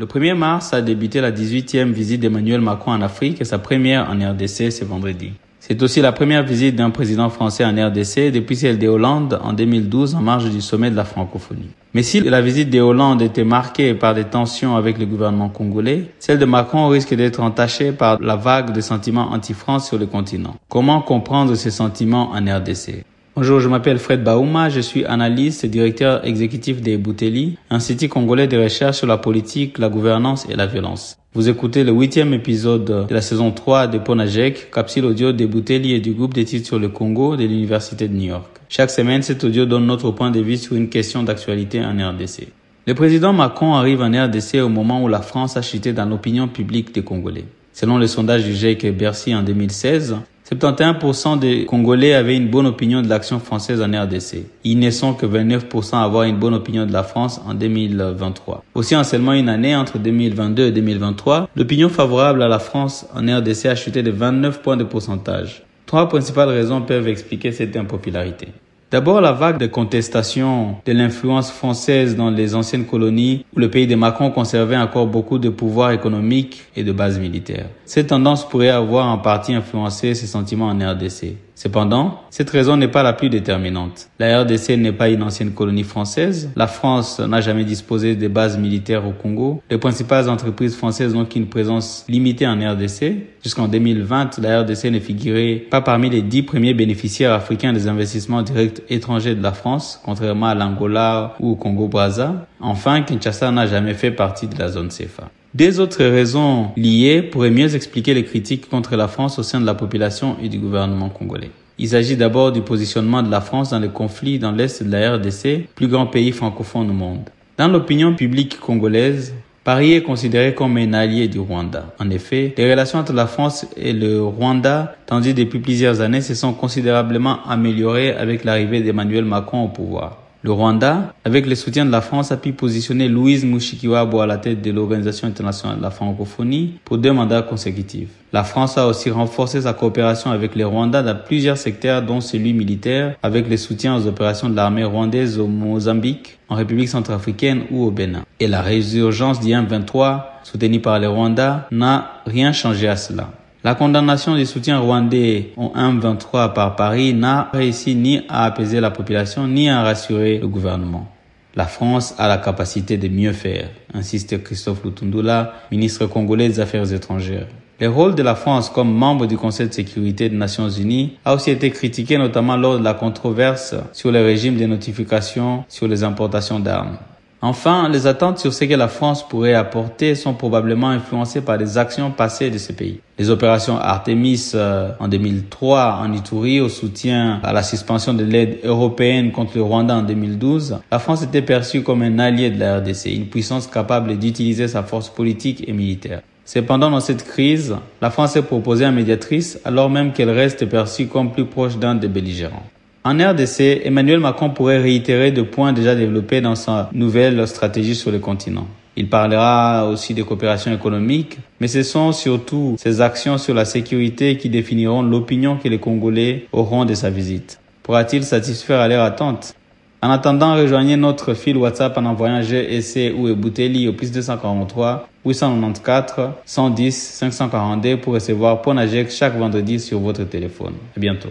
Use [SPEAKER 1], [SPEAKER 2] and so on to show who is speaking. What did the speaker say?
[SPEAKER 1] Le 1er mars a débuté la 18e visite d'Emmanuel Macron en Afrique et sa première en RDC ce vendredi. C'est aussi la première visite d'un président français en RDC depuis celle des Hollande en 2012 en marge du sommet de la francophonie. Mais si la visite des Hollande était marquée par des tensions avec le gouvernement congolais, celle de Macron risque d'être entachée par la vague de sentiments anti-France sur le continent. Comment comprendre ces sentiments en RDC Bonjour, je m'appelle Fred Baouma, je suis analyste et directeur exécutif des Bouteli, Institut congolais de recherche sur la politique, la gouvernance et la violence. Vous écoutez le huitième épisode de la saison 3 de Ponajek, capsule audio des Bouteli et du groupe d'études sur le Congo de l'Université de New York. Chaque semaine, cet audio donne notre point de vue sur une question d'actualité en RDC. Le président Macron arrive en RDC au moment où la France a chuté dans l'opinion publique des Congolais. Selon le sondage du GIEC Bercy en 2016, 71% des Congolais avaient une bonne opinion de l'action française en RDC. Ils ne sont que 29% à avoir une bonne opinion de la France en 2023. Aussi, en seulement une année, entre 2022 et 2023, l'opinion favorable à la France en RDC a chuté de 29 points de pourcentage. Trois principales raisons peuvent expliquer cette impopularité. D'abord, la vague de contestation de l'influence française dans les anciennes colonies où le pays de Macron conservait encore beaucoup de pouvoir économique et de bases militaires. Cette tendance pourrait avoir en partie influencé ses sentiments en RDC. Cependant, cette raison n'est pas la plus déterminante. La RDC n'est pas une ancienne colonie française. La France n'a jamais disposé de bases militaires au Congo. Les principales entreprises françaises n'ont qu'une présence limitée en RDC. Jusqu'en 2020, la RDC ne figurait pas parmi les dix premiers bénéficiaires africains des investissements directs étrangers de la France, contrairement à l'Angola ou au Congo-Brazza. Enfin, Kinshasa n'a jamais fait partie de la zone CFA. Des autres raisons liées pourraient mieux expliquer les critiques contre la France au sein de la population et du gouvernement congolais. Il s'agit d'abord du positionnement de la France dans le conflit dans l'est de la RDC, plus grand pays francophone au monde. Dans l'opinion publique congolaise, Paris est considéré comme un allié du Rwanda. En effet, les relations entre la France et le Rwanda, tendues depuis plusieurs années, se sont considérablement améliorées avec l'arrivée d'Emmanuel Macron au pouvoir. Le Rwanda, avec le soutien de la France, a pu positionner Louise Mushikiwabo à la tête de l'Organisation internationale de la francophonie pour deux mandats consécutifs. La France a aussi renforcé sa coopération avec les Rwandais dans plusieurs secteurs, dont celui militaire, avec le soutien aux opérations de l'armée rwandaise au Mozambique, en République centrafricaine ou au Bénin. Et la résurgence du 23 soutenue par les Rwandais, n'a rien changé à cela. La condamnation du soutien rwandais au 1-23 par Paris n'a réussi ni à apaiser la population ni à rassurer le gouvernement. La France a la capacité de mieux faire, insiste Christophe Lutundula, ministre congolais des Affaires étrangères. Le rôle de la France comme membre du Conseil de sécurité des Nations Unies a aussi été critiqué notamment lors de la controverse sur le régime de notification sur les importations d'armes. Enfin, les attentes sur ce que la France pourrait apporter sont probablement influencées par les actions passées de ces pays. Les opérations Artemis euh, en 2003 en Ituri au soutien à la suspension de l'aide européenne contre le Rwanda en 2012, la France était perçue comme un allié de la RDC, une puissance capable d'utiliser sa force politique et militaire. Cependant, dans cette crise, la France est proposée en médiatrice alors même qu'elle reste perçue comme plus proche d'un des belligérants. En RDC, Emmanuel Macron pourrait réitérer des points déjà développés dans sa nouvelle stratégie sur le continent. Il parlera aussi de coopération économique, mais ce sont surtout ses actions sur la sécurité qui définiront l'opinion que les Congolais auront de sa visite. Pourra-t-il satisfaire à leur attente? En attendant, rejoignez notre fil WhatsApp en envoyant GSC ou Ebouteli au plus 243 894 110 542 pour recevoir Ponajek chaque vendredi sur votre téléphone. À bientôt.